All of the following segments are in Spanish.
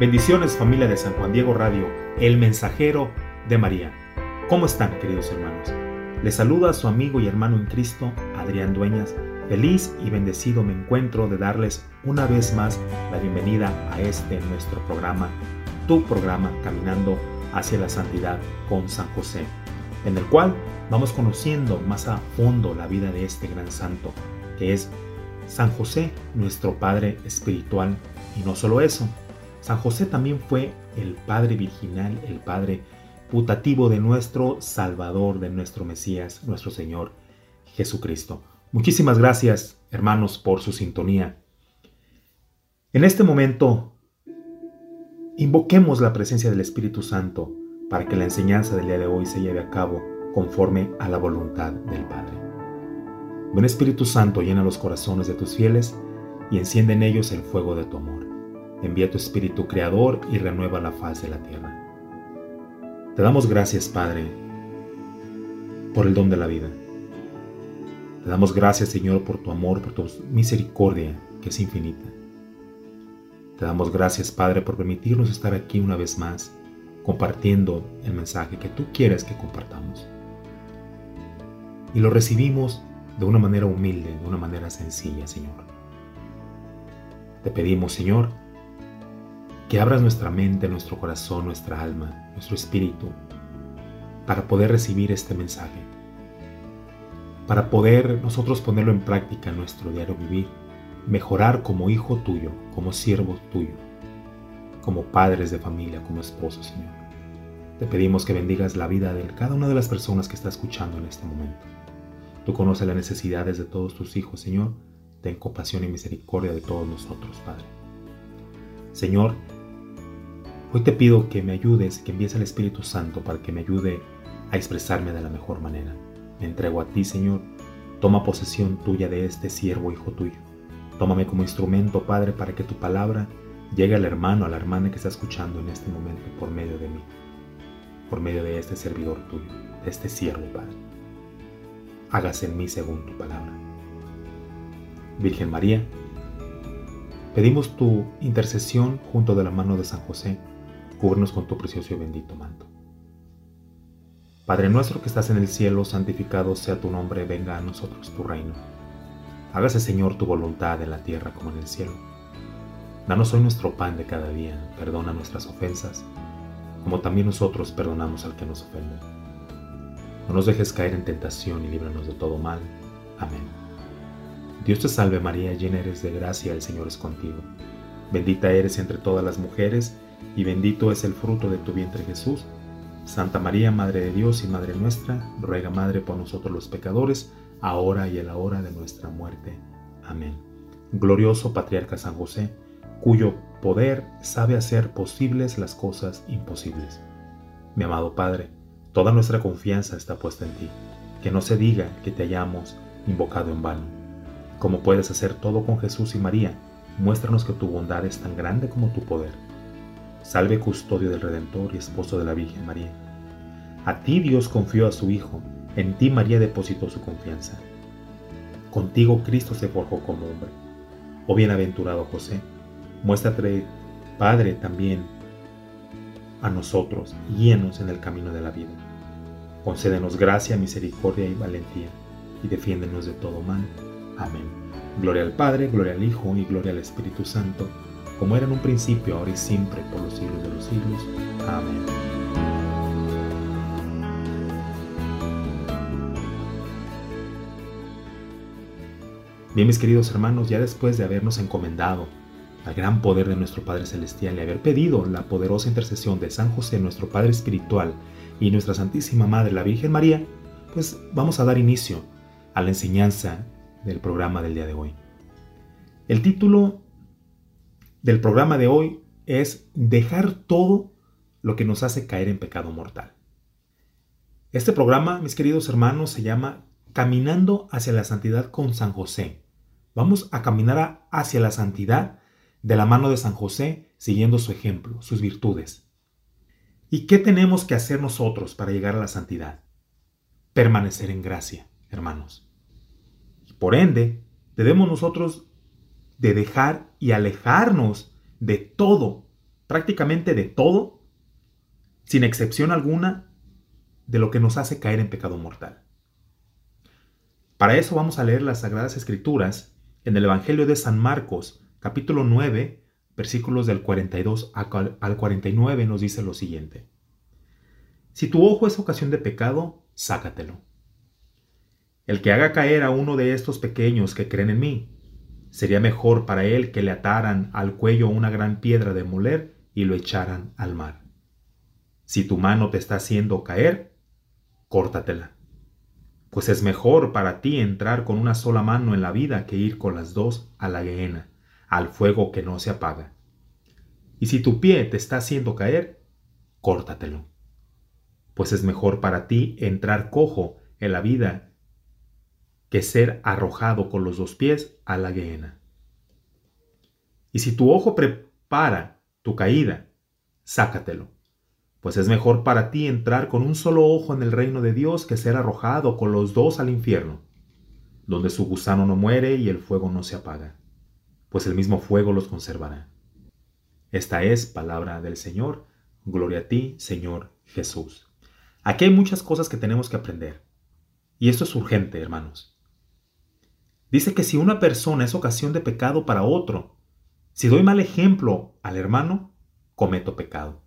Bendiciones familia de San Juan Diego Radio, el mensajero de María. ¿Cómo están queridos hermanos? Les saluda su amigo y hermano en Cristo, Adrián Dueñas. Feliz y bendecido me encuentro de darles una vez más la bienvenida a este nuestro programa, tu programa Caminando hacia la Santidad con San José, en el cual vamos conociendo más a fondo la vida de este gran santo, que es San José, nuestro Padre espiritual. Y no solo eso, San José también fue el Padre virginal, el Padre putativo de nuestro Salvador, de nuestro Mesías, nuestro Señor Jesucristo. Muchísimas gracias, hermanos, por su sintonía. En este momento, invoquemos la presencia del Espíritu Santo para que la enseñanza del día de hoy se lleve a cabo conforme a la voluntad del Padre. Buen Espíritu Santo, llena los corazones de tus fieles y enciende en ellos el fuego de tu amor. Envía tu Espíritu Creador y renueva la faz de la tierra. Te damos gracias, Padre, por el don de la vida. Te damos gracias, Señor, por tu amor, por tu misericordia, que es infinita. Te damos gracias, Padre, por permitirnos estar aquí una vez más, compartiendo el mensaje que tú quieres que compartamos. Y lo recibimos de una manera humilde, de una manera sencilla, Señor. Te pedimos, Señor, que abras nuestra mente, nuestro corazón, nuestra alma, nuestro espíritu, para poder recibir este mensaje, para poder nosotros ponerlo en práctica en nuestro diario vivir, mejorar como hijo tuyo, como siervo tuyo, como padres de familia, como esposos, Señor. Te pedimos que bendigas la vida de cada una de las personas que está escuchando en este momento. Tú conoces las necesidades de todos tus hijos, Señor. Ten compasión y misericordia de todos nosotros, Padre. Señor, Hoy te pido que me ayudes, que envíes al Espíritu Santo para que me ayude a expresarme de la mejor manera. Me entrego a ti, Señor. Toma posesión tuya de este siervo, hijo tuyo. Tómame como instrumento, Padre, para que tu palabra llegue al hermano, a la hermana que está escuchando en este momento por medio de mí, por medio de este servidor tuyo, de este siervo, Padre. Hágase en mí según tu palabra. Virgen María, pedimos tu intercesión junto de la mano de San José cúbrenos con tu precioso y bendito manto. Padre nuestro que estás en el cielo, santificado sea tu nombre, venga a nosotros tu reino. Hágase Señor tu voluntad en la tierra como en el cielo. Danos hoy nuestro pan de cada día, perdona nuestras ofensas, como también nosotros perdonamos al que nos ofende. No nos dejes caer en tentación y líbranos de todo mal. Amén. Dios te salve María, llena eres de gracia, el Señor es contigo. Bendita eres entre todas las mujeres, y bendito es el fruto de tu vientre Jesús. Santa María, Madre de Dios y Madre nuestra, ruega Madre por nosotros los pecadores, ahora y en la hora de nuestra muerte. Amén. Glorioso Patriarca San José, cuyo poder sabe hacer posibles las cosas imposibles. Mi amado Padre, toda nuestra confianza está puesta en ti. Que no se diga que te hayamos invocado en vano. Como puedes hacer todo con Jesús y María, muéstranos que tu bondad es tan grande como tu poder Salve custodio del Redentor y esposo de la Virgen María. A ti Dios confió a su Hijo, en ti María depositó su confianza. Contigo Cristo se forjó como hombre. Oh bienaventurado José, muéstrate, Padre, también a nosotros, guíanos en el camino de la vida. Concédenos gracia, misericordia y valentía, y defiéndenos de todo mal. Amén. Gloria al Padre, gloria al Hijo y gloria al Espíritu Santo como era en un principio, ahora y siempre, por los siglos de los siglos. Amén. Bien, mis queridos hermanos, ya después de habernos encomendado al gran poder de nuestro Padre Celestial y haber pedido la poderosa intercesión de San José, nuestro Padre Espiritual, y nuestra Santísima Madre, la Virgen María, pues vamos a dar inicio a la enseñanza del programa del día de hoy. El título del programa de hoy es dejar todo lo que nos hace caer en pecado mortal. Este programa, mis queridos hermanos, se llama Caminando hacia la Santidad con San José. Vamos a caminar hacia la santidad de la mano de San José, siguiendo su ejemplo, sus virtudes. ¿Y qué tenemos que hacer nosotros para llegar a la santidad? Permanecer en gracia, hermanos. Por ende, debemos nosotros de dejar y alejarnos de todo, prácticamente de todo, sin excepción alguna, de lo que nos hace caer en pecado mortal. Para eso vamos a leer las Sagradas Escrituras en el Evangelio de San Marcos, capítulo 9, versículos del 42 al 49 nos dice lo siguiente. Si tu ojo es ocasión de pecado, sácatelo. El que haga caer a uno de estos pequeños que creen en mí, sería mejor para él que le ataran al cuello una gran piedra de moler y lo echaran al mar. Si tu mano te está haciendo caer, córtatela. Pues es mejor para ti entrar con una sola mano en la vida que ir con las dos a la gehenna, al fuego que no se apaga. Y si tu pie te está haciendo caer, córtatelo. Pues es mejor para ti entrar cojo en la vida que ser arrojado con los dos pies a la gehenna. Y si tu ojo prepara tu caída, sácatelo, pues es mejor para ti entrar con un solo ojo en el reino de Dios que ser arrojado con los dos al infierno, donde su gusano no muere y el fuego no se apaga, pues el mismo fuego los conservará. Esta es palabra del Señor. Gloria a ti, Señor Jesús. Aquí hay muchas cosas que tenemos que aprender. Y esto es urgente, hermanos. Dice que si una persona es ocasión de pecado para otro, si doy mal ejemplo al hermano, cometo pecado.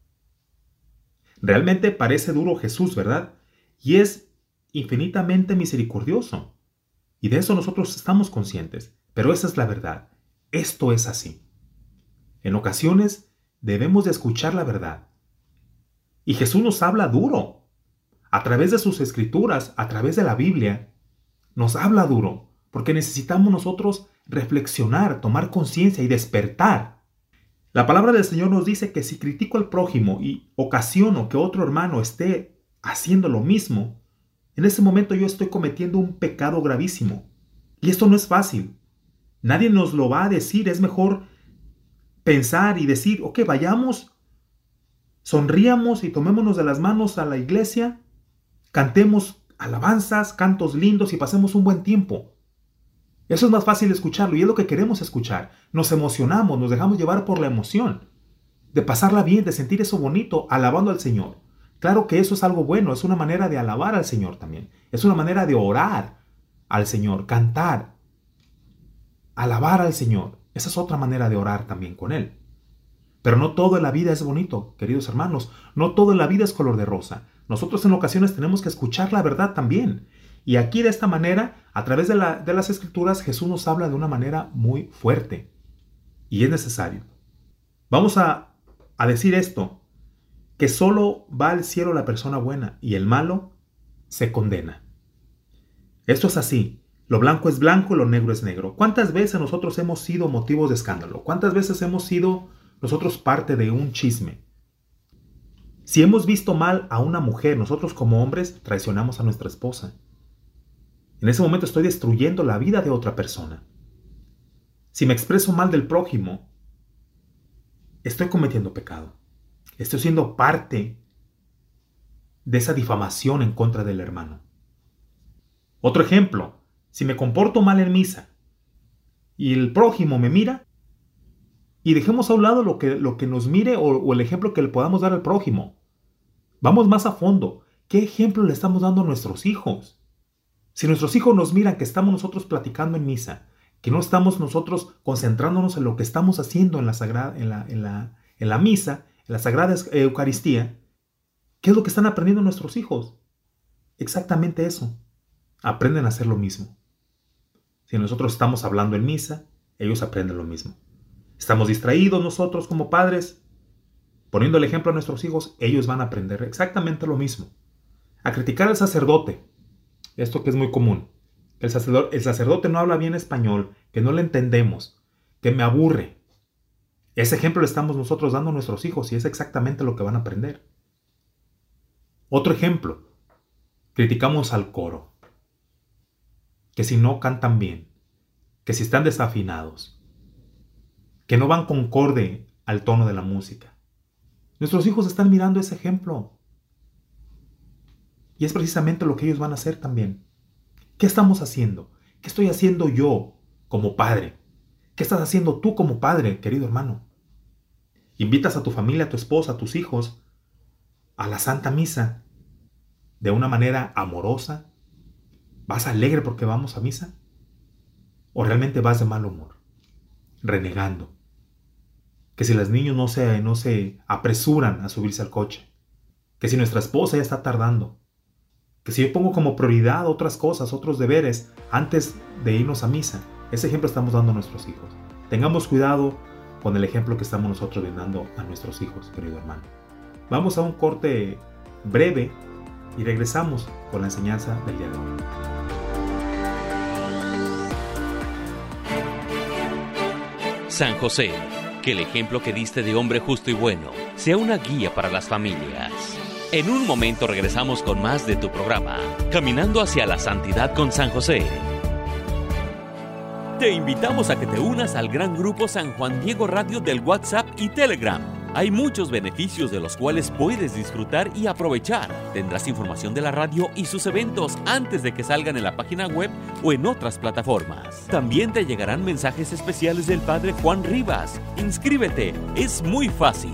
Realmente parece duro Jesús, ¿verdad? Y es infinitamente misericordioso. Y de eso nosotros estamos conscientes. Pero esa es la verdad. Esto es así. En ocasiones debemos de escuchar la verdad. Y Jesús nos habla duro. A través de sus escrituras, a través de la Biblia, nos habla duro porque necesitamos nosotros reflexionar, tomar conciencia y despertar. La palabra del Señor nos dice que si critico al prójimo y ocasiono que otro hermano esté haciendo lo mismo, en ese momento yo estoy cometiendo un pecado gravísimo. Y esto no es fácil. Nadie nos lo va a decir. Es mejor pensar y decir, ok, vayamos, sonríamos y tomémonos de las manos a la iglesia, cantemos alabanzas, cantos lindos y pasemos un buen tiempo. Eso es más fácil escucharlo y es lo que queremos escuchar. Nos emocionamos, nos dejamos llevar por la emoción, de pasarla bien, de sentir eso bonito, alabando al Señor. Claro que eso es algo bueno, es una manera de alabar al Señor también. Es una manera de orar al Señor, cantar, alabar al Señor. Esa es otra manera de orar también con Él. Pero no todo en la vida es bonito, queridos hermanos. No todo en la vida es color de rosa. Nosotros en ocasiones tenemos que escuchar la verdad también. Y aquí de esta manera, a través de, las escrituras, Jesús nos habla de una manera muy fuerte. Y es necesario. Vamos a, a decir esto, que solo va al cielo la persona buena y el malo se condena. Esto es así. Lo blanco es blanco y lo negro es negro. ¿Cuántas veces nosotros hemos sido motivos de escándalo? ¿Cuántas veces hemos sido nosotros parte de un chisme? Si hemos visto mal a una mujer, nosotros como hombres traicionamos a nuestra esposa. En ese momento estoy destruyendo la vida de otra persona. Si me expreso mal del prójimo, estoy cometiendo pecado. Estoy siendo parte de esa difamación en contra del hermano. Otro ejemplo, si me comporto mal en misa y el prójimo me mira, y dejemos a un lado lo que, lo que nos mire o, o el ejemplo que le podamos dar al prójimo. Vamos más a fondo. ¿Qué ejemplo le estamos dando a nuestros hijos? Si nuestros hijos nos miran que estamos nosotros platicando en misa, que no estamos nosotros concentrándonos en lo que estamos haciendo en la, sagrada, en la, en la, misa, en la Sagrada Eucaristía, ¿qué es lo que están aprendiendo nuestros hijos? Exactamente eso. Aprenden a hacer lo mismo. Si nosotros estamos hablando en misa, ellos aprenden lo mismo. Estamos distraídos nosotros como padres, poniendo el ejemplo a nuestros hijos, ellos van a aprender exactamente lo mismo. A criticar al sacerdote, esto que es muy común. El sacerdote, el sacerdote no habla bien español, que no le entendemos, que me aburre. Ese ejemplo le estamos nosotros dando a nuestros hijos y es exactamente lo que van a aprender. Otro ejemplo, criticamos al coro, que si no cantan bien, que si están desafinados, que no van concorde al tono de la música. Nuestros hijos están mirando ese ejemplo. Y es precisamente lo que ellos van a hacer también. ¿Qué estamos haciendo? ¿Qué estoy haciendo yo como padre? ¿Qué estás haciendo tú como padre, querido hermano? Invitas a tu familia, a tu esposa, a tus hijos a la Santa Misa de una manera amorosa. ¿Vas alegre porque vamos a misa? ¿O realmente vas de mal humor? Renegando. Que si los niños no se, no se apresuran a subirse al coche. Que si nuestra esposa ya está tardando. Que si yo pongo como prioridad otras cosas, otros deberes, antes de irnos a misa. Ese ejemplo estamos dando a nuestros hijos. Tengamos cuidado con el ejemplo que estamos nosotros brindando a nuestros hijos, querido hermano. Vamos a un corte breve y regresamos con la enseñanza del día de hoy. San José, que el ejemplo que diste de hombre justo y bueno sea una guía para las familias. En un momento regresamos con más de tu programa, Caminando hacia la Santidad con San José. Te invitamos a que te unas al gran grupo San Juan Diego Radio del WhatsApp y Telegram. Hay muchos beneficios de los cuales puedes disfrutar y aprovechar. Tendrás información de la radio y sus eventos antes de que salgan en la página web o en otras plataformas. También te llegarán mensajes especiales del Padre Juan Rivas. Inscríbete, es muy fácil.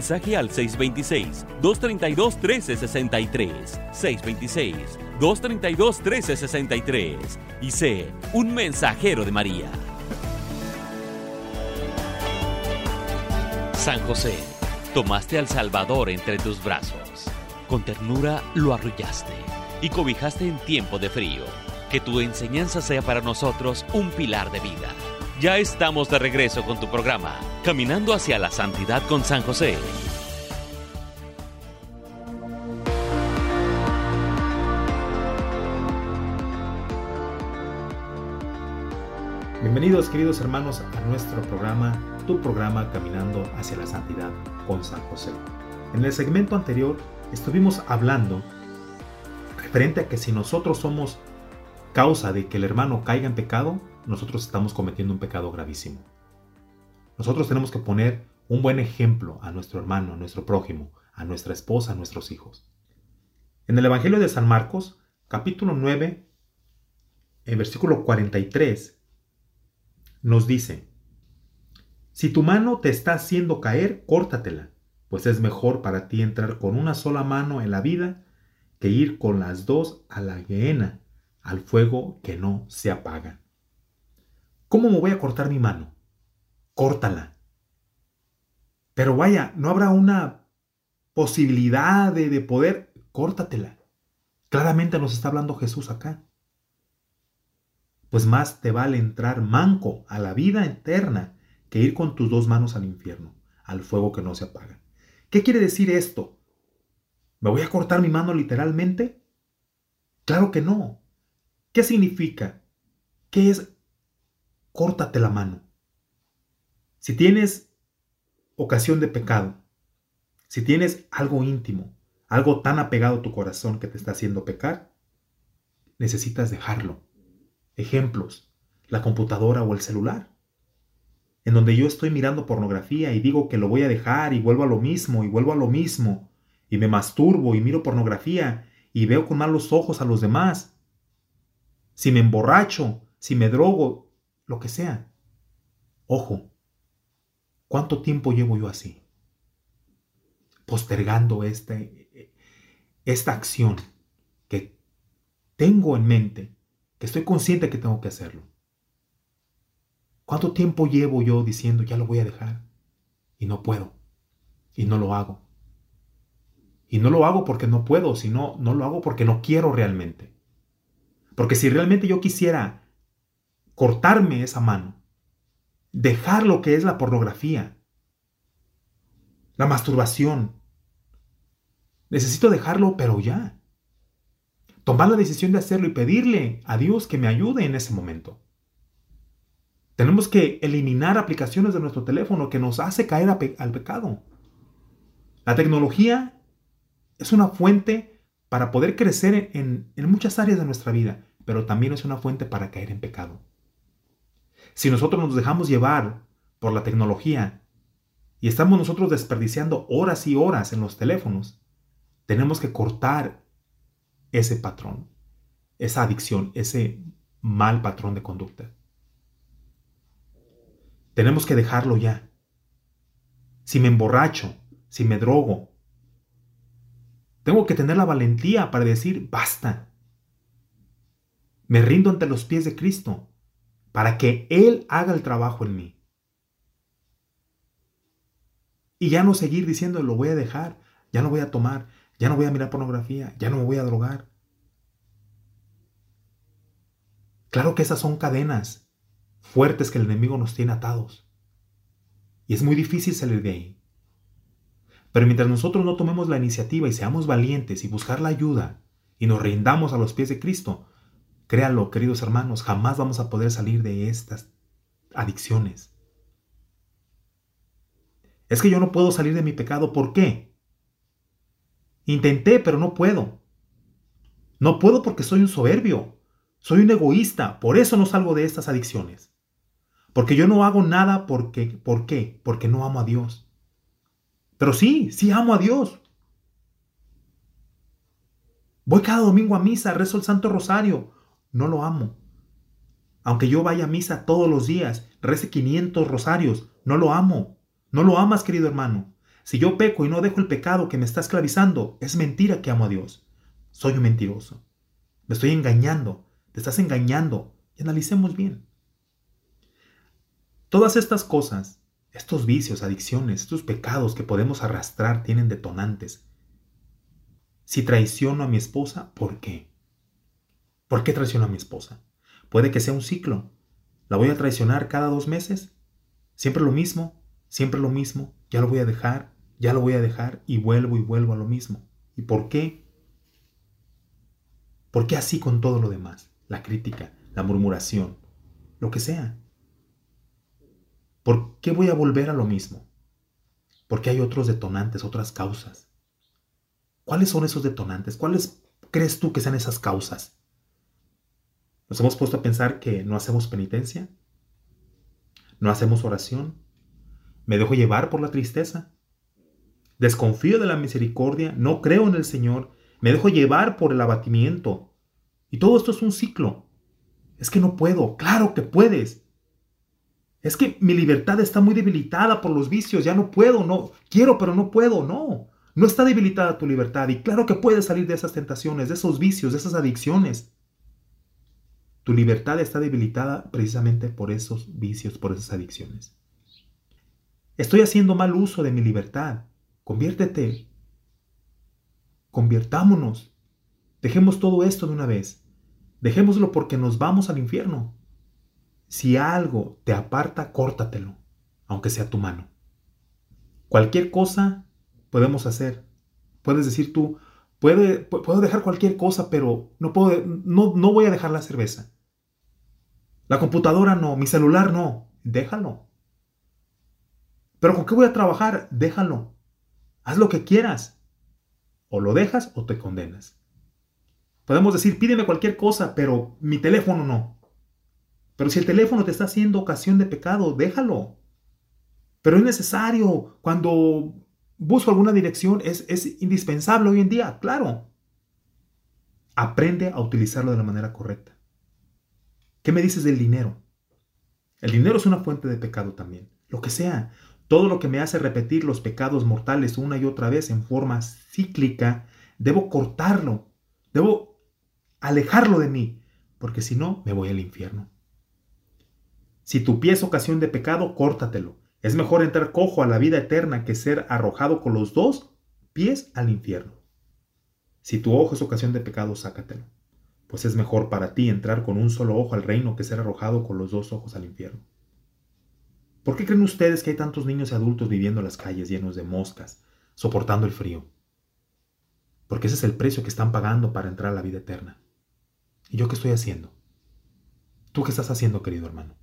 al 626-232-1363. 626-232-1363. Y sé un mensajero de María. San José, tomaste al Salvador entre tus brazos. Con ternura lo arrullaste y cobijaste en tiempo de frío. Que tu enseñanza sea para nosotros un pilar de vida. Ya estamos de regreso con tu programa, Caminando hacia la Santidad con San José. Bienvenidos queridos hermanos a nuestro programa, tu programa Caminando hacia la Santidad con San José. En el segmento anterior estuvimos hablando referente a que si nosotros somos causa de que el hermano caiga en pecado, nosotros estamos cometiendo un pecado gravísimo. Nosotros tenemos que poner un buen ejemplo a nuestro hermano, a nuestro prójimo, a nuestra esposa, a nuestros hijos. En el Evangelio de San Marcos, capítulo 9, en versículo 43, nos dice, si tu mano te está haciendo caer, córtatela, pues es mejor para ti entrar con una sola mano en la vida que ir con las dos a la gehenna, al fuego que no se apaga. ¿Cómo me voy a cortar mi mano? Córtala. Pero vaya, no habrá una posibilidad de, de poder, córtatela. Claramente nos está hablando Jesús acá pues más te vale entrar manco a la vida eterna que ir con tus dos manos al infierno, al fuego que no se apaga. ¿Qué quiere decir esto? ¿Me voy a cortar mi mano literalmente? Claro que no. ¿Qué significa? ¿Qué es córtate la mano? Si tienes ocasión de pecado, si tienes algo íntimo, algo tan apegado a tu corazón que te está haciendo pecar, necesitas dejarlo Ejemplos, la computadora o el celular, en donde yo estoy mirando pornografía y digo que lo voy a dejar y vuelvo a lo mismo y vuelvo a lo mismo, y me masturbo y miro pornografía y veo con malos ojos a los demás. Si me emborracho, si me drogo, lo que sea. Ojo, ¿cuánto tiempo llevo yo así? Postergando este, esta acción que tengo en mente estoy consciente que tengo que hacerlo. ¿Cuánto tiempo llevo yo diciendo ya lo voy a dejar? y no puedo. Y no lo hago. Y no lo hago porque no puedo, sino no lo hago porque no quiero realmente. Porque si realmente yo quisiera cortarme esa mano, dejar lo que es la pornografía, la masturbación, necesito dejarlo, pero ya. Tomar la decisión de hacerlo y pedirle a Dios que me ayude en ese momento. Tenemos que eliminar aplicaciones de nuestro teléfono que nos hace caer al pecado. La tecnología es una fuente para poder crecer en, en muchas áreas de nuestra vida, pero también es una fuente para caer en pecado. Si nosotros nos dejamos llevar por la tecnología y estamos nosotros desperdiciando horas y horas en los teléfonos, tenemos que cortar ese patrón, esa adicción, ese mal patrón de conducta. Tenemos que dejarlo ya. Si me emborracho, si me drogo, tengo que tener la valentía para decir, basta. Me rindo ante los pies de Cristo para que Él haga el trabajo en mí. Y ya no seguir diciendo, lo voy a dejar, ya no voy a tomar, ya no voy a mirar pornografía, ya no me voy a drogar. Claro que esas son cadenas fuertes que el enemigo nos tiene atados. Y es muy difícil salir de ahí. Pero mientras nosotros no tomemos la iniciativa y seamos valientes y buscar la ayuda y nos rindamos a los pies de Cristo, créanlo, queridos hermanos, jamás vamos a poder salir de estas adicciones. Es que yo no puedo salir de mi pecado. ¿Por qué? Intenté, pero no puedo. No puedo porque soy un soberbio. Soy un egoísta. Por eso no salgo de estas adicciones. Porque yo no hago nada porque, ¿por qué? Porque no amo a Dios. Pero sí, sí amo a Dios. Voy cada domingo a misa, rezo el Santo Rosario. No lo amo. Aunque yo vaya a misa todos los días, rece 500 rosarios, no lo amo. No lo amas, querido hermano. Si yo peco y no dejo el pecado que me está esclavizando, es mentira que amo a Dios. Soy un mentiroso. Me estoy engañando. Te estás engañando. Y analicemos bien. Todas estas cosas, estos vicios, adicciones, estos pecados que podemos arrastrar tienen detonantes. Si traiciono a mi esposa, ¿por qué? ¿Por qué traiciono a mi esposa? Puede que sea un ciclo. ¿La voy a traicionar cada dos meses? Siempre lo mismo, siempre lo mismo. Ya lo voy a dejar, ya lo voy a dejar y vuelvo y vuelvo a lo mismo. ¿Y por qué? ¿Por qué así con todo lo demás? La crítica, la murmuración, lo que sea. ¿Por qué voy a volver a lo mismo? Porque hay otros detonantes, otras causas. ¿Cuáles son esos detonantes? ¿Cuáles crees tú que sean esas causas? ¿Nos hemos puesto a pensar que no hacemos penitencia? ¿No hacemos oración? ¿Me dejo llevar por la tristeza? ¿Desconfío de la misericordia? ¿No creo en el Señor? ¿Me dejo llevar por el abatimiento? Y todo esto es un ciclo. Es que no puedo. Claro que puedes. Es que mi libertad está muy debilitada por los vicios, ya no puedo, no quiero, pero no puedo, no. No está debilitada tu libertad y claro que puedes salir de esas tentaciones, de esos vicios, de esas adicciones. Tu libertad está debilitada precisamente por esos vicios, por esas adicciones. Estoy haciendo mal uso de mi libertad. Conviértete. Convirtámonos. Dejemos todo esto de una vez. Dejémoslo porque nos vamos al infierno. Si algo te aparta, córtatelo, aunque sea tu mano. Cualquier cosa podemos hacer. Puedes decir tú, puedo dejar cualquier cosa, pero no, puedo, no, no voy a dejar la cerveza. La computadora no, mi celular no, déjalo. Pero ¿con qué voy a trabajar? Déjalo. Haz lo que quieras. O lo dejas o te condenas. Podemos decir, pídeme cualquier cosa, pero mi teléfono no. Pero si el teléfono te está haciendo ocasión de pecado, déjalo. Pero es necesario. Cuando busco alguna dirección, es, es indispensable hoy en día, claro. Aprende a utilizarlo de la manera correcta. ¿Qué me dices del dinero? El dinero es una fuente de pecado también. Lo que sea. Todo lo que me hace repetir los pecados mortales una y otra vez en forma cíclica, debo cortarlo. Debo alejarlo de mí. Porque si no, me voy al infierno. Si tu pie es ocasión de pecado, córtatelo. Es mejor entrar cojo a la vida eterna que ser arrojado con los dos pies al infierno. Si tu ojo es ocasión de pecado, sácatelo, pues es mejor para ti entrar con un solo ojo al reino que ser arrojado con los dos ojos al infierno. ¿Por qué creen ustedes que hay tantos niños y adultos viviendo en las calles llenos de moscas, soportando el frío? Porque ese es el precio que están pagando para entrar a la vida eterna. ¿Y yo qué estoy haciendo? ¿Tú qué estás haciendo, querido hermano?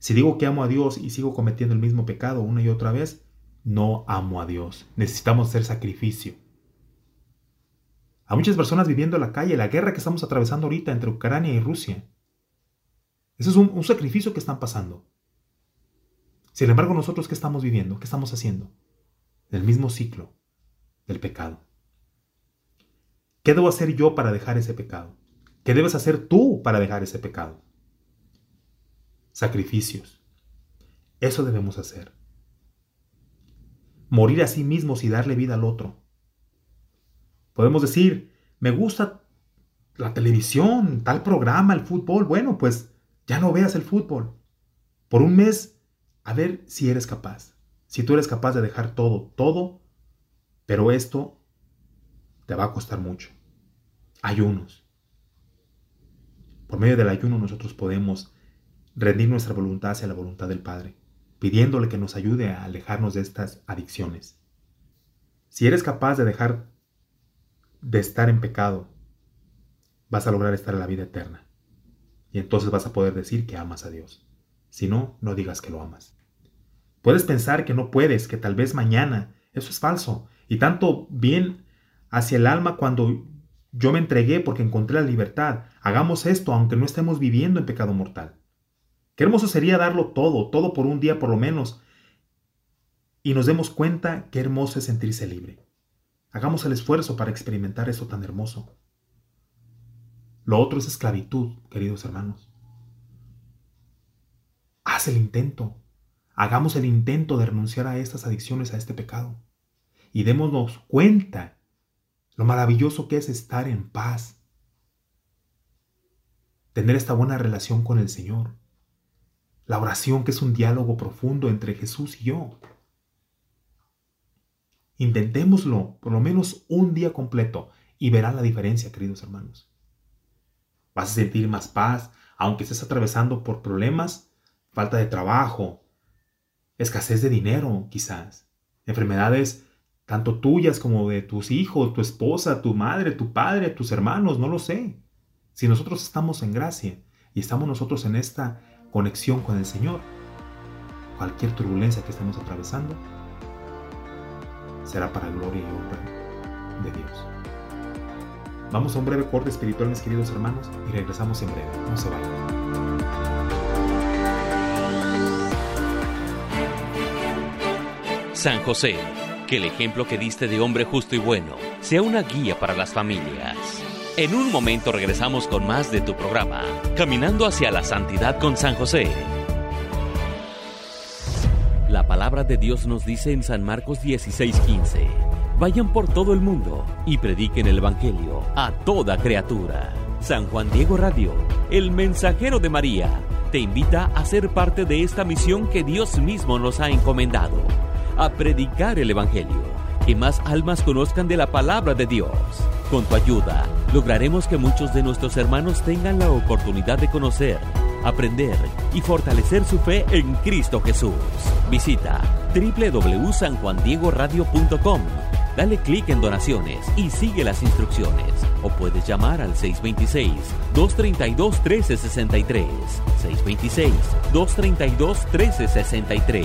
Si digo que amo a Dios y sigo cometiendo el mismo pecado una y otra vez, no amo a Dios. Necesitamos hacer sacrificio. A muchas personas viviendo en la calle, la guerra que estamos atravesando ahorita entre Ucrania y Rusia. Ese es un, sacrificio que están pasando. Sin embargo, nosotros qué estamos viviendo, qué estamos haciendo? El mismo ciclo del pecado. ¿Qué debo hacer yo para dejar ese pecado? ¿Qué debes hacer tú para dejar ese pecado? Sacrificios. Eso debemos hacer. Morir a sí mismos y darle vida al otro. Podemos decir, me gusta la televisión, tal programa, el fútbol. Bueno, pues ya no veas el fútbol. Por un mes, a ver si eres capaz. Si tú eres capaz de dejar todo, todo, pero esto te va a costar mucho. Ayunos. Por medio del ayuno nosotros podemos rendir nuestra voluntad hacia la voluntad del Padre, pidiéndole que nos ayude a alejarnos de estas adicciones. Si eres capaz de dejar de estar en pecado, vas a lograr estar en la vida eterna. Y entonces vas a poder decir que amas a Dios. Si no, no digas que lo amas. Puedes pensar que no puedes, que tal vez mañana. Eso es falso. Y tanto bien hacia el alma cuando yo me entregué porque encontré la libertad. Hagamos esto aunque no estemos viviendo en pecado mortal. Qué hermoso sería darlo todo, todo por un día por lo menos, y nos demos cuenta qué hermoso es sentirse libre. Hagamos el esfuerzo para experimentar eso tan hermoso. Lo otro es esclavitud, queridos hermanos. Haz el intento. Hagamos el intento de renunciar a estas adicciones, a este pecado y démonos cuenta lo maravilloso que es estar en paz, tener esta buena relación con el Señor, la oración que es un diálogo profundo entre Jesús y yo. Intentémoslo por lo menos un día completo y verán la diferencia, queridos hermanos. Vas a sentir más paz, aunque estés atravesando por problemas, falta de trabajo, escasez de dinero, quizás, enfermedades tanto tuyas como de tus hijos, tu esposa, tu madre, tu padre, tus hermanos, no lo sé. Si nosotros estamos en gracia y estamos nosotros en esta conexión con el Señor, cualquier turbulencia que estemos atravesando será para gloria y honra de Dios. Vamos a un breve corte espiritual, mis queridos hermanos, y regresamos en breve. No se vayan. San José que el ejemplo que diste de hombre justo y bueno sea una guía para las familias. En un momento regresamos con más de tu programa, Caminando hacia la Santidad con San José. Palabra de Dios nos dice en San Marcos 16:15, vayan por todo el mundo y prediquen el Evangelio a toda criatura. San Juan Diego Radio, el mensajero de María, te invita a ser parte de esta misión que Dios mismo nos ha encomendado a predicar el Evangelio, que más almas conozcan de la palabra de Dios. Con tu ayuda, lograremos que muchos de nuestros hermanos tengan la oportunidad de conocer, aprender y fortalecer su fe en Cristo Jesús. Visita www.sanjuandiegoradio.com Dale clic en donaciones y sigue las instrucciones. O puedes llamar al 626-232-1363. 626-232-1363.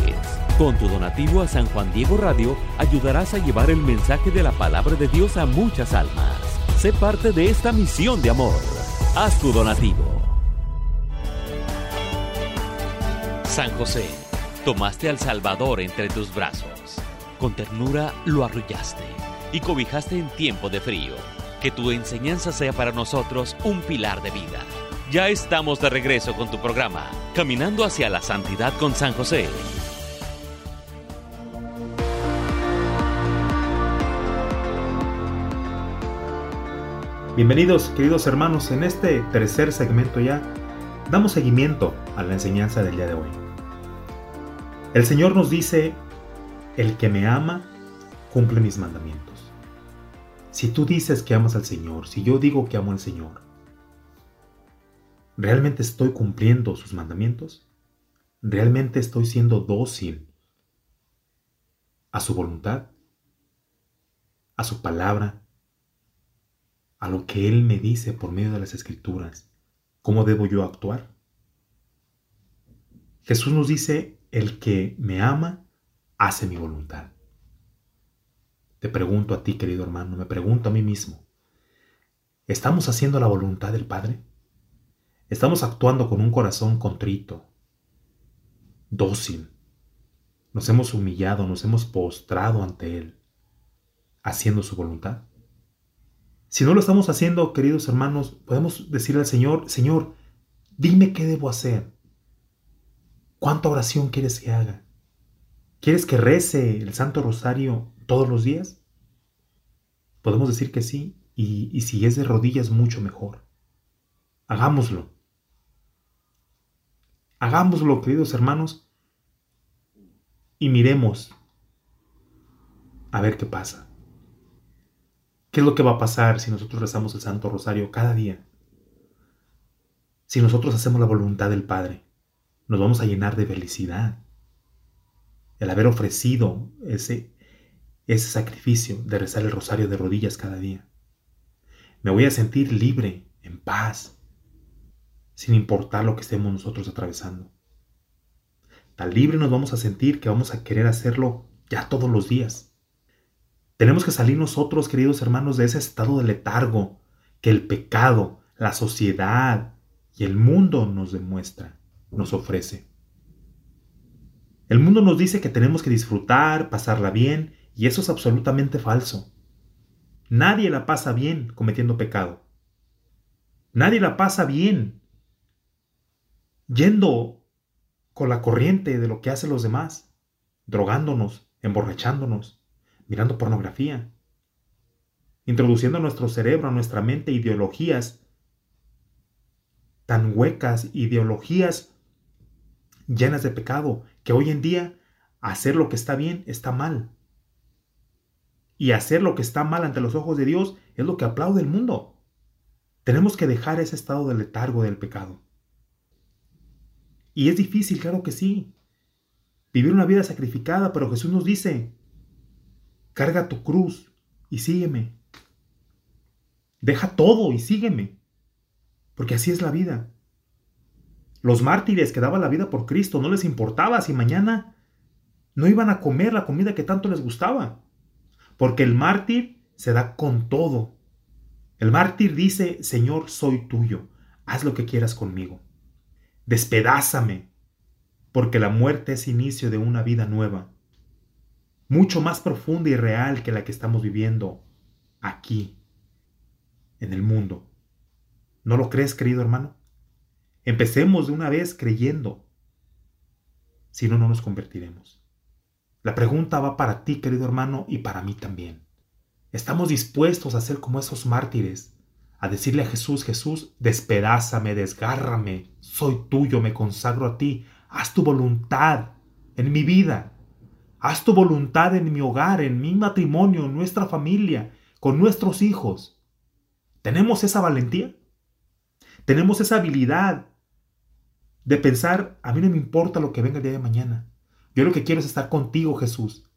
Con tu donativo a San Juan Diego Radio ayudarás a llevar el mensaje de la palabra de Dios a muchas almas. Sé parte de esta misión de amor. Haz tu donativo. San José, tomaste al Salvador entre tus brazos con ternura lo arrullaste y cobijaste en tiempo de frío. Que tu enseñanza sea para nosotros un pilar de vida. Ya estamos de regreso con tu programa, Caminando hacia la Santidad con San José. Bienvenidos queridos hermanos, en este tercer segmento ya damos seguimiento a la enseñanza del día de hoy. El Señor nos dice, el que me ama, cumple mis mandamientos. Si tú dices que amas al Señor, si yo digo que amo al Señor, ¿realmente estoy cumpliendo sus mandamientos? ¿Realmente estoy siendo dócil a su voluntad? ¿A su palabra? ¿A lo que Él me dice por medio de las escrituras? ¿Cómo debo yo actuar? Jesús nos dice, el que me ama, hace mi voluntad. Te pregunto a ti, querido hermano, me pregunto a mí mismo, ¿estamos haciendo la voluntad del Padre? ¿Estamos actuando con un corazón contrito, dócil? Nos hemos humillado, nos hemos postrado ante Él, haciendo su voluntad. Si no lo estamos haciendo, queridos hermanos, podemos decirle al Señor, Señor, dime qué debo hacer. ¿Cuánta oración quieres que haga? ¿Quieres que rece el Santo Rosario todos los días? Podemos decir que sí, y, si es de rodillas, mucho mejor. Hagámoslo. Hagámoslo, queridos hermanos, y miremos a ver qué pasa. ¿Qué es lo que va a pasar si nosotros rezamos el Santo Rosario cada día? Si nosotros hacemos la voluntad del Padre nos vamos a llenar de felicidad. El haber ofrecido ese, ese sacrificio de rezar el rosario de rodillas cada día. Me voy a sentir libre, en paz, sin importar lo que estemos nosotros atravesando. Tan libre nos vamos a sentir que vamos a querer hacerlo ya todos los días. Tenemos que salir nosotros, queridos hermanos, de ese estado de letargo que el pecado, la sociedad y el mundo nos demuestran nos ofrece. El mundo nos dice que tenemos que disfrutar, pasarla bien, y eso es absolutamente falso. Nadie la pasa bien cometiendo pecado. Nadie la pasa bien yendo con la corriente de lo que hacen los demás, drogándonos, emborrachándonos, mirando pornografía, introduciendo a nuestro cerebro, a nuestra mente ideologías tan huecas, ideologías llenas de pecado, que hoy en día hacer lo que está bien está mal. Y hacer lo que está mal ante los ojos de Dios es lo que aplaude el mundo. Tenemos que dejar ese estado de letargo del pecado. Y es difícil, claro que sí. Vivir una vida sacrificada, pero Jesús nos dice, carga tu cruz y sígueme. Deja todo y sígueme. Porque así es la vida. Los mártires que daban la vida por Cristo no les importaba si mañana no iban a comer la comida que tanto les gustaba. Porque el mártir se da con todo. El mártir dice, Señor, soy tuyo, haz lo que quieras conmigo. Despedázame, porque la muerte es inicio de una vida nueva, mucho más profunda y real que la que estamos viviendo aquí, en el mundo. ¿No lo crees, querido hermano? Empecemos de una vez creyendo. Si no, no nos convertiremos. La pregunta va para ti, querido hermano, y para mí también. ¿Estamos dispuestos a ser como esos mártires? A decirle a Jesús, Jesús, despedázame, desgárrame, soy tuyo, me consagro a ti, haz tu voluntad en mi vida, haz tu voluntad en mi hogar, en mi matrimonio, en nuestra familia, con nuestros hijos. ¿Tenemos esa valentía? ¿Tenemos esa habilidad de pensar, a mí no me importa lo que venga el día de mañana. Yo lo que quiero es estar contigo, Jesús.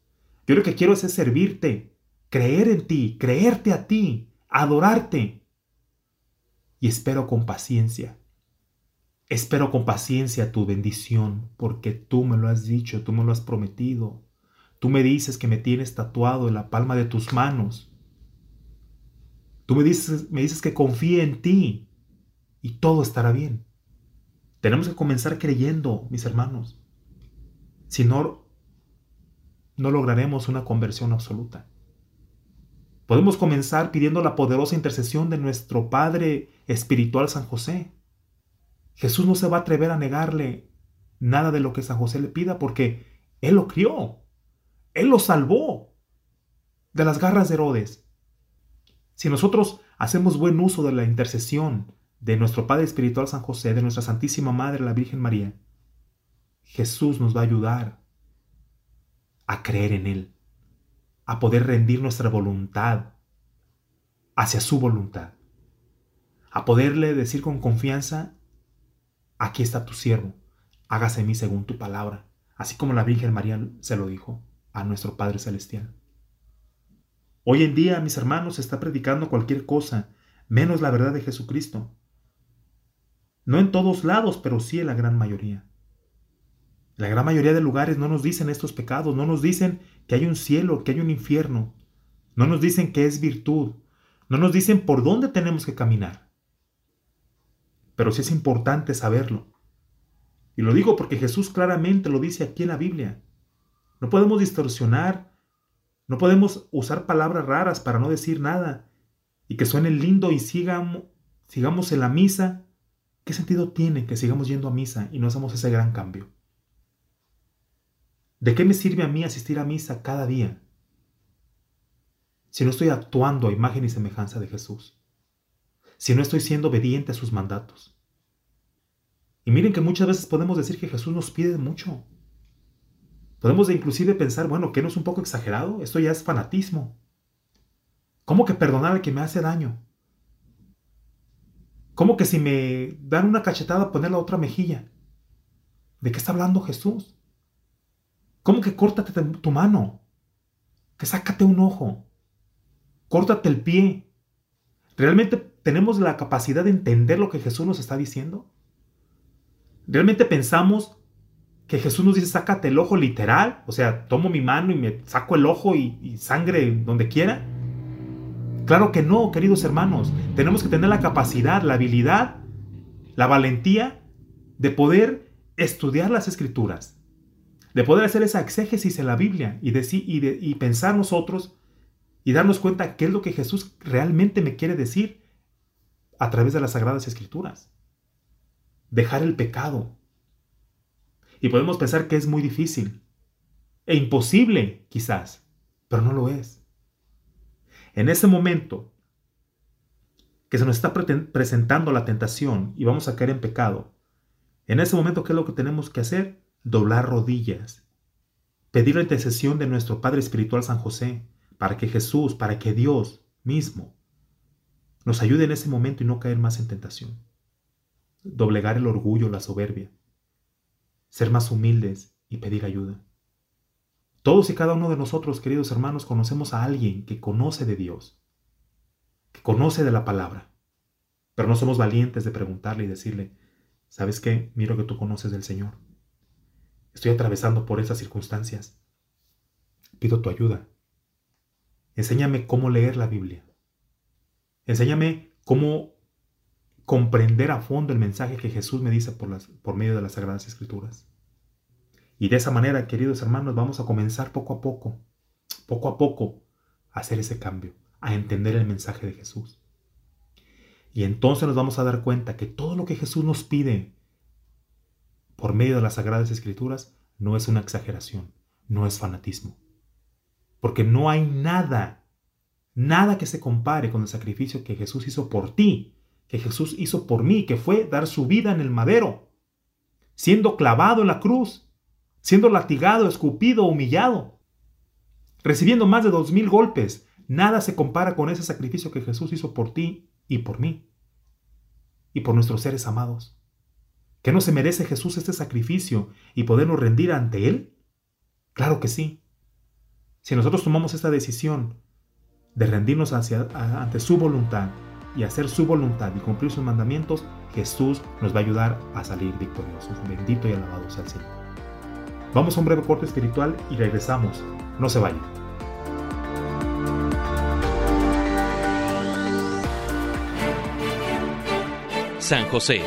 Yo lo que quiero es, servirte, creer en ti, creerte a ti, adorarte. Y espero con paciencia. Espero con paciencia tu bendición, porque tú me lo has dicho, tú me lo has prometido. Tú me dices que me tienes tatuado en la palma de tus manos. Tú me dices, me dices que confíe en ti y todo estará bien. Tenemos que comenzar creyendo, mis hermanos. Si no, no lograremos una conversión absoluta. Podemos comenzar pidiendo la poderosa intercesión de nuestro Padre Espiritual San José. Jesús no se va a atrever a negarle nada de lo que San José le pida porque Él lo crió. Él lo salvó de las garras de Herodes. Si nosotros hacemos buen uso de la intercesión de nuestro Padre Espiritual San José, de nuestra Santísima Madre la Virgen María, Jesús nos va a ayudar a creer en Él, a poder rendir nuestra voluntad hacia su voluntad, a poderle decir con confianza, aquí está tu siervo, hágase en mí según tu palabra, así como la Virgen María se lo dijo a nuestro Padre Celestial. Hoy en día, mis hermanos, se está predicando cualquier cosa, menos la verdad de Jesucristo. No en todos lados, pero sí en la gran mayoría. La gran mayoría de lugares no nos dicen estos pecados, no nos dicen que hay un cielo, que hay un infierno, no nos dicen que es virtud, no nos dicen por dónde tenemos que caminar. Pero sí es importante saberlo. Y lo digo porque Jesús claramente lo dice aquí en la Biblia. No podemos distorsionar, no podemos usar palabras raras para no decir nada y que suene lindo y sigamos, sigamos en la misa. ¿Qué sentido tiene que sigamos yendo a misa y no hacemos ese gran cambio? ¿De qué me sirve a mí asistir a misa cada día si no estoy actuando a imagen y semejanza de Jesús? Si no estoy siendo obediente a sus mandatos. Y miren que muchas veces podemos decir que Jesús nos pide mucho. Podemos inclusive pensar, bueno, que no es un poco exagerado, esto ya es fanatismo. ¿Cómo que perdonar al que me hace daño? ¿Cómo que si me dan una cachetada poner la otra mejilla? ¿De qué está hablando Jesús? ¿Cómo que córtate tu mano? Que sácate un ojo. Córtate el pie. ¿Realmente tenemos la capacidad de entender lo que Jesús nos está diciendo? ¿Realmente pensamos que Jesús nos dice sácate el ojo literal? O sea, tomo mi mano y me saco el ojo y, y sangre donde quiera. Claro que no, queridos hermanos. Tenemos que tener la capacidad, la habilidad, la valentía de poder estudiar las escrituras, de poder hacer esa exégesis en la Biblia y, decir, y, y pensar nosotros y darnos cuenta qué es lo que Jesús realmente me quiere decir a través de las sagradas escrituras. Dejar el pecado. Y podemos pensar que es muy difícil e imposible quizás, pero no lo es. En ese momento que se nos está presentando la tentación y vamos a caer en pecado, en ese momento, ¿qué es lo que tenemos que hacer? doblar rodillas, pedir la intercesión de nuestro Padre Espiritual San José, para que Jesús, para que Dios mismo nos ayude en ese momento y no caer más en tentación. Doblegar el orgullo, la soberbia, ser más humildes y pedir ayuda. Todos y cada uno de nosotros, queridos hermanos, conocemos a alguien que conoce de Dios, que conoce de la palabra, pero no somos valientes de preguntarle y decirle, ¿sabes qué? Miro que tú conoces del Señor. Estoy atravesando por esas circunstancias. Pido tu ayuda. Enséñame cómo leer la Biblia. Enséñame cómo comprender a fondo el mensaje que Jesús me dice por, las, por medio de las Sagradas Escrituras. Y de esa manera, queridos hermanos, vamos a comenzar poco a poco, poco a poco, a hacer ese cambio, a entender el mensaje de Jesús. Y entonces nos vamos a dar cuenta que todo lo que Jesús nos pide por medio de las Sagradas Escrituras no es una exageración, no es fanatismo. Porque no hay nada, nada que se compare con el sacrificio que Jesús hizo por ti, que Jesús hizo por mí, que fue dar su vida en el madero, siendo clavado en la cruz, siendo latigado, escupido, humillado, recibiendo más de dos mil golpes. Nada se compara con ese sacrificio que Jesús hizo por ti y por mí, y por nuestros seres amados. ¿Que no se merece Jesús este sacrificio y podernos rendir ante Él? Claro que sí. Si nosotros tomamos esta decisión de rendirnos hacia, ante su voluntad y hacer su voluntad y cumplir sus mandamientos, Jesús nos va a ayudar a salir victoriosos. Bendito y alabado sea el Señor. Vamos a un breve corte espiritual y regresamos. No se vayan. San José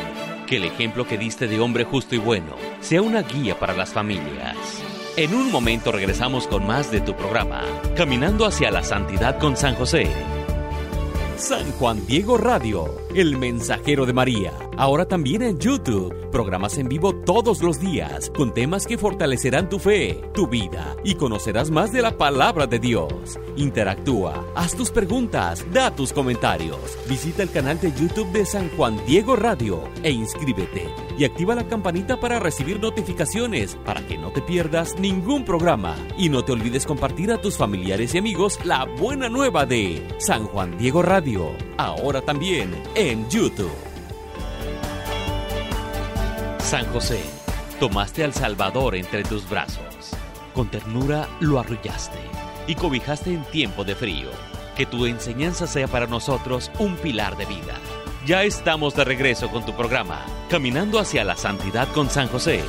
que el ejemplo que diste de hombre justo y bueno sea una guía para las familias. En un momento regresamos con más de tu programa, Caminando hacia la Santidad con San José. San Juan Diego Radio, el mensajero de María. Ahora también en YouTube. Programas en vivo todos los días con temas que fortalecerán tu fe, tu vida y conocerás más de la palabra de Dios. Interactúa, haz tus preguntas, da tus comentarios. Visita el canal de YouTube de San Juan Diego Radio e inscríbete y activa la campanita para recibir notificaciones para que no te pierdas ningún programa. Y no te olvides compartir a tus familiares y amigos la buena nueva de San Juan Diego Radio, ahora también en YouTube. San José, tomaste al Salvador entre tus brazos. Con ternura lo arrullaste y cobijaste en tiempo de frío. Que tu enseñanza sea para nosotros un pilar de vida. Ya estamos de regreso con tu programa, Caminando hacia la Santidad con San José.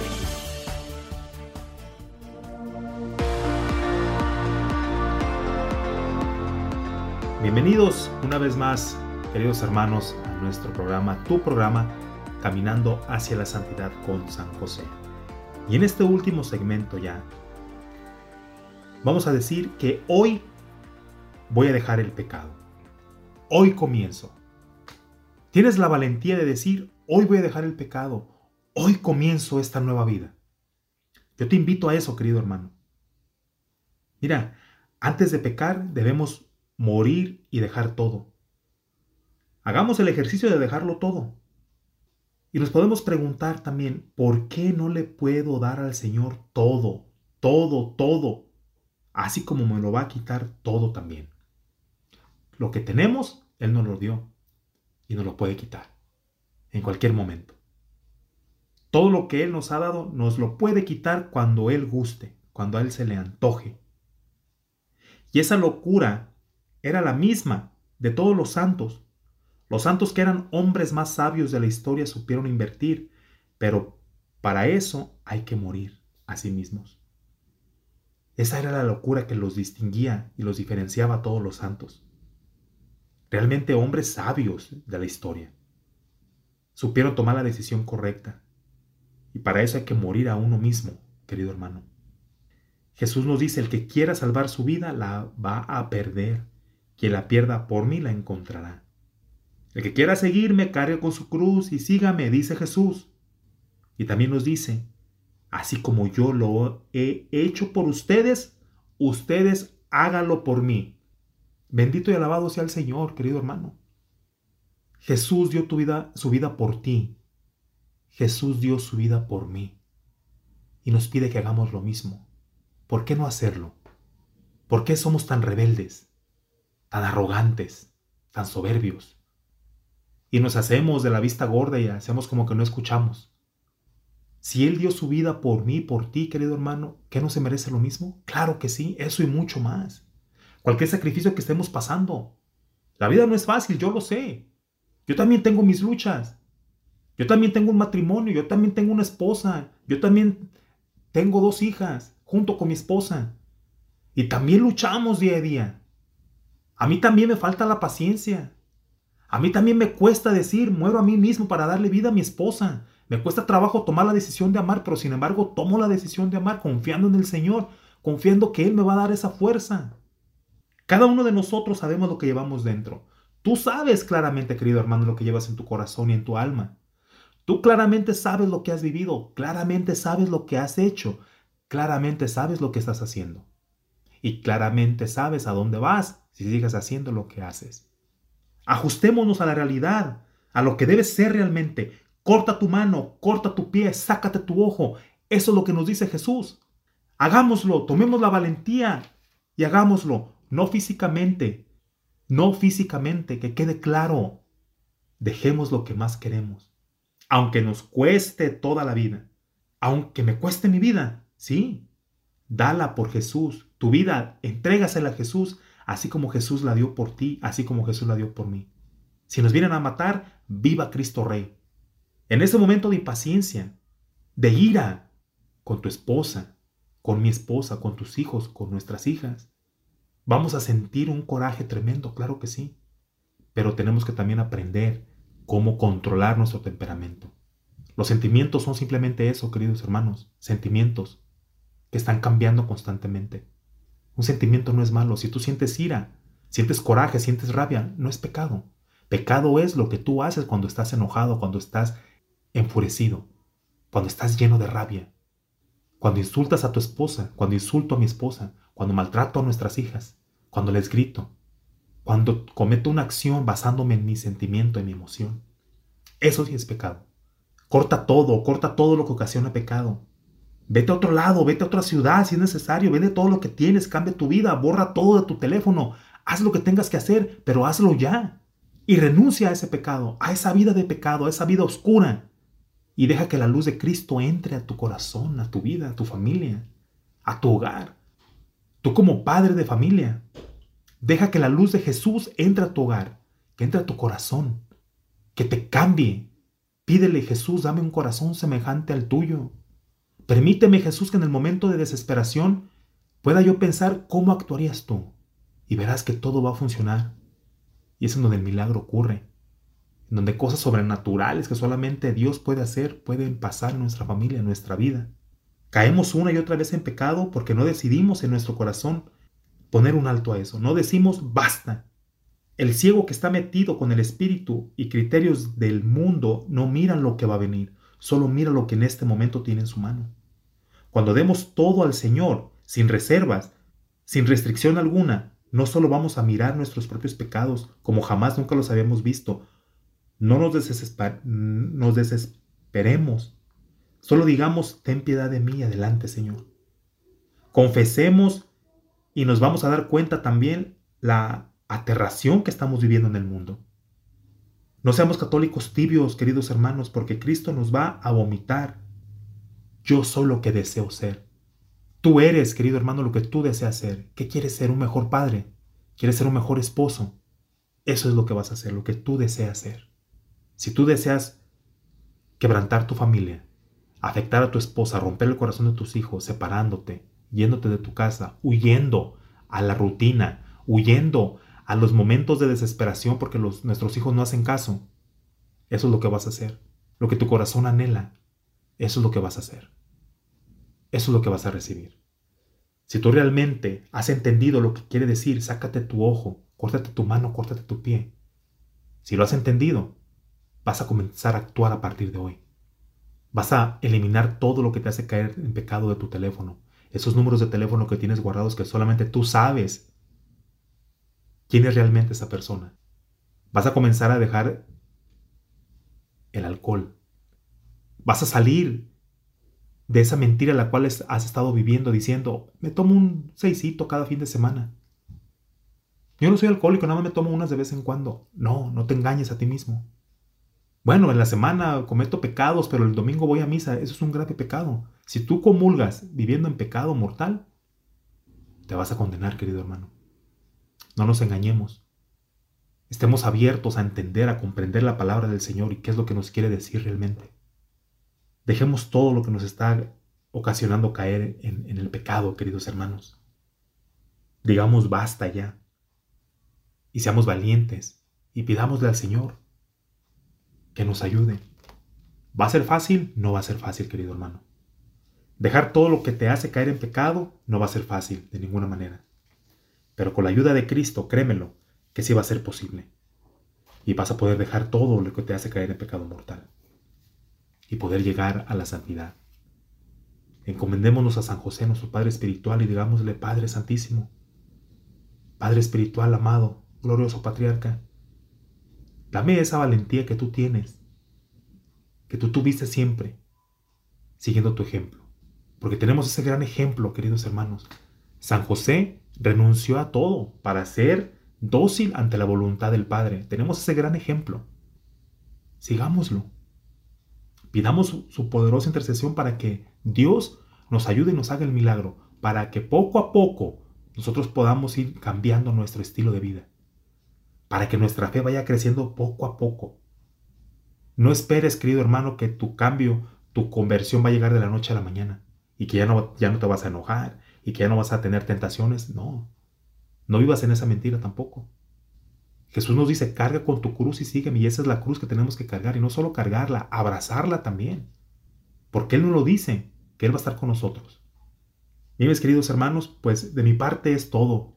Bienvenidos una vez más, queridos hermanos, a nuestro programa, tu programa, Caminando hacia la Santidad con San José. Y en este último segmento ya, vamos a decir que hoy voy a dejar el pecado. Hoy comienzo. Tienes la valentía de decir, hoy voy a dejar el pecado. Hoy comienzo esta nueva vida. Yo te invito a eso, querido hermano. Mira, antes de pecar debemos morir y dejar todo. Hagamos el ejercicio de dejarlo todo. Y nos podemos preguntar también, ¿por qué no le puedo dar al Señor todo, todo, todo? Así como me lo va a quitar todo también. Lo que tenemos, Él nos lo dio y nos lo puede quitar en cualquier momento. Todo lo que Él nos ha dado nos lo puede quitar cuando Él guste, cuando a Él se le antoje. Y esa locura era la misma de todos los santos. Los santos que eran hombres más sabios de la historia supieron invertir, pero para eso hay que morir a sí mismos. Esa era la locura que los distinguía y los diferenciaba a todos los santos realmente hombres sabios de la historia. Supieron tomar la decisión correcta. Y para eso hay que morir a uno mismo, querido hermano. Jesús nos dice, el que quiera salvar su vida la va a perder. Quien la pierda por mí la encontrará. El que quiera seguirme, cargue con su cruz y sígame, dice Jesús. Y también nos dice, así como yo lo he hecho por ustedes, ustedes háganlo por mí. Bendito y alabado sea el Señor, querido hermano. Jesús dio su vida por ti. Jesús dio su vida por mí. Y nos pide que hagamos lo mismo. ¿Por qué no hacerlo? ¿Por qué somos tan rebeldes, tan arrogantes, tan soberbios? Y nos hacemos de la vista gorda y hacemos como que no escuchamos. Si Él dio su vida por mí, por ti, querido hermano, ¿qué no se merece lo mismo? Claro que sí, eso y mucho más cualquier sacrificio que estemos pasando. La vida no es fácil, yo lo sé. Yo también tengo mis luchas. Yo también tengo un matrimonio, yo también tengo una esposa, yo también tengo dos hijas junto con mi esposa. Y también luchamos día a día. A mí también me falta la paciencia. A mí también me cuesta decir, muero a mí mismo para darle vida a mi esposa. Me cuesta trabajo tomar la decisión de amar, pero sin embargo tomo la decisión de amar confiando en el Señor, confiando que Él me va a dar esa fuerza. Cada uno de nosotros sabemos lo que llevamos dentro. Tú sabes claramente, querido hermano, lo que llevas en tu corazón y en tu alma. Tú claramente sabes lo que has vivido, claramente sabes lo que has hecho, claramente sabes lo que estás haciendo. Y claramente sabes a dónde vas si sigues haciendo lo que haces. Ajustémonos a la realidad, a lo que debes ser realmente. Corta tu mano, corta tu pie, sácate tu ojo. Eso es lo que nos dice Jesús. Hagámoslo, tomemos la valentía y hagámoslo. No físicamente, no físicamente, que quede claro. Dejemos lo que más queremos. Aunque nos cueste toda la vida, aunque me cueste mi vida, sí, dala por Jesús. Tu vida, entrégasela a Jesús, así como Jesús la dio por ti, así como Jesús la dio por mí. Si nos vienen a matar, viva Cristo Rey. En ese momento de impaciencia, de ira, con tu esposa, con mi esposa, con tus hijos, con nuestras hijas, Vamos a sentir un coraje tremendo, claro que sí, pero tenemos que también aprender cómo controlar nuestro temperamento. Los sentimientos son simplemente eso, queridos hermanos, sentimientos que están cambiando constantemente. Un sentimiento no es malo. Si tú sientes ira, sientes coraje, sientes rabia, no es pecado. Pecado es lo que tú haces cuando estás enojado, cuando estás enfurecido, cuando estás lleno de rabia, cuando insultas a tu esposa, cuando insulto a mi esposa, cuando maltrato a nuestras hijas, cuando les grito, cuando cometo una acción basándome en mi sentimiento, en mi emoción. Eso sí es pecado. Corta todo, corta todo lo que ocasiona pecado. Vete a otro lado, vete a otra ciudad si es necesario, vende todo lo que tienes, cambia tu vida, borra todo de tu teléfono, haz lo que tengas que hacer, pero hazlo ya. Y renuncia a ese pecado, a esa vida de pecado, a esa vida oscura. Y deja que la luz de Cristo entre a tu corazón, a tu vida, a tu familia, a tu hogar. Tú como padre de familia, deja que la luz de Jesús entre a tu hogar, que entre a tu corazón, que te cambie. Pídele, Jesús, dame un corazón semejante al tuyo. Permíteme, Jesús, que en el momento de desesperación pueda yo pensar cómo actuarías tú. Y verás que todo va a funcionar. Y es en donde el milagro ocurre. En donde cosas sobrenaturales que solamente Dios puede hacer pueden pasar en nuestra familia, en nuestra vida. Caemos una y otra vez en pecado porque no decidimos en nuestro corazón poner un alto a eso. No decimos basta. El ciego que está metido con el espíritu y criterios del mundo no mira lo que va a venir, solo mira lo que en este momento tiene en su mano. Cuando demos todo al Señor, sin reservas, sin restricción alguna, no solo vamos a mirar nuestros propios pecados como jamás nunca los habíamos visto, no nos, nos desesperemos Solo digamos, ten piedad de mí, adelante Señor. Confesemos y nos vamos a dar cuenta también la aterración que estamos viviendo en el mundo. No seamos católicos tibios, queridos hermanos, porque Cristo nos va a vomitar. Yo soy lo que deseo ser. Tú eres, querido hermano, lo que tú deseas ser. ¿Qué quieres ser? ¿Un mejor padre? ¿Quieres ser un mejor esposo? Eso es lo que vas a hacer, lo que tú deseas ser. Si tú deseas quebrantar tu familia, afectar a tu esposa, romper el corazón de tus hijos, separándote, yéndote de tu casa, huyendo a la rutina, huyendo a los momentos de desesperación porque los, nuestros hijos no hacen caso. Eso es lo que vas a hacer. Lo que tu corazón anhela, eso es lo que vas a hacer. Eso es lo que vas a recibir. Si tú realmente has entendido lo que quiere decir, sácate tu ojo, córtate tu mano, córtate tu pie. Si lo has entendido, vas a comenzar a actuar a partir de hoy. Vas a eliminar todo lo que te hace caer en pecado de tu teléfono. Esos números de teléfono que tienes guardados que solamente tú sabes quién es realmente esa persona. Vas a comenzar a dejar el alcohol. Vas a salir de esa mentira la cual has estado viviendo diciendo, me tomo un seisito cada fin de semana. Yo no soy alcohólico, nada más me tomo unas de vez en cuando. No, no te engañes a ti mismo. Bueno, en la semana cometo pecados, pero el domingo voy a misa. Eso es un grave pecado. Si tú comulgas viviendo en pecado mortal, te vas a condenar, querido hermano. No nos engañemos. Estemos abiertos a entender, a comprender la palabra del Señor y qué es lo que nos quiere decir realmente. Dejemos todo lo que nos está ocasionando caer en, en el pecado, queridos hermanos. Digamos basta ya. Y seamos valientes y pidámosle al Señor que nos ayude. ¿Va a ser fácil? No va a ser fácil, querido hermano. Dejar todo lo que te hace caer en pecado no va a ser fácil, de ninguna manera. Pero con la ayuda de Cristo, créemelo, que sí va a ser posible. Y vas a poder dejar todo lo que te hace caer en pecado mortal. Y poder llegar a la santidad. Encomendémonos a San José, nuestro Padre Espiritual, y digámosle, Padre Santísimo, Padre Espiritual amado, glorioso Patriarca, Dame esa valentía que tú tienes, que tú tuviste siempre, siguiendo tu ejemplo. Porque tenemos ese gran ejemplo, queridos hermanos. San José renunció a todo para ser dócil ante la voluntad del Padre. Tenemos ese gran ejemplo. Sigámoslo. Pidamos su poderosa intercesión para que Dios nos ayude y nos haga el milagro, para que poco a poco nosotros podamos ir cambiando nuestro estilo de vida para que nuestra fe vaya creciendo poco a poco. No esperes, querido hermano, que tu cambio, tu conversión va a llegar de la noche a la mañana y que ya no, ya no te vas a enojar y que ya no vas a tener tentaciones. No, no vivas en esa mentira tampoco. Jesús nos dice, carga con tu cruz y sígueme. Y esa es la cruz que tenemos que cargar. Y no solo cargarla, abrazarla también. Porque Él nos lo dice, que Él va a estar con nosotros. Y mis queridos hermanos, pues de mi parte es todo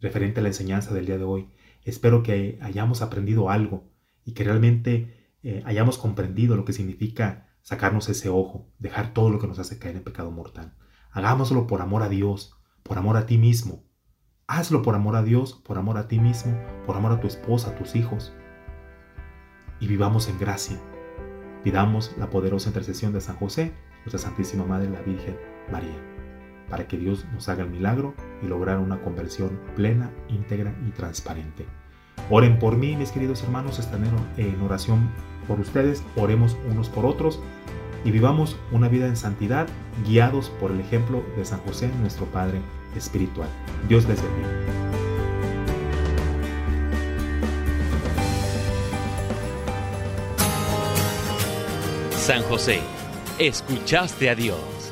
referente a la enseñanza del día de hoy. Espero que hayamos aprendido algo y que realmente eh, hayamos comprendido lo que significa sacarnos ese ojo, dejar todo lo que nos hace caer en pecado mortal. Hagámoslo por amor a Dios, por amor a ti mismo. Hazlo por amor a Dios, por amor a ti mismo, por amor a tu esposa, a tus hijos. Y vivamos en gracia. Pidamos la poderosa intercesión de San José, nuestra Santísima Madre, la Virgen María, para que Dios nos haga el milagro y lograr una conversión plena, íntegra y transparente. Oren por mí, mis queridos hermanos, están en oración por ustedes, oremos unos por otros y vivamos una vida en santidad, guiados por el ejemplo de San José, nuestro Padre espiritual. Dios les bendiga. San José, escuchaste a Dios,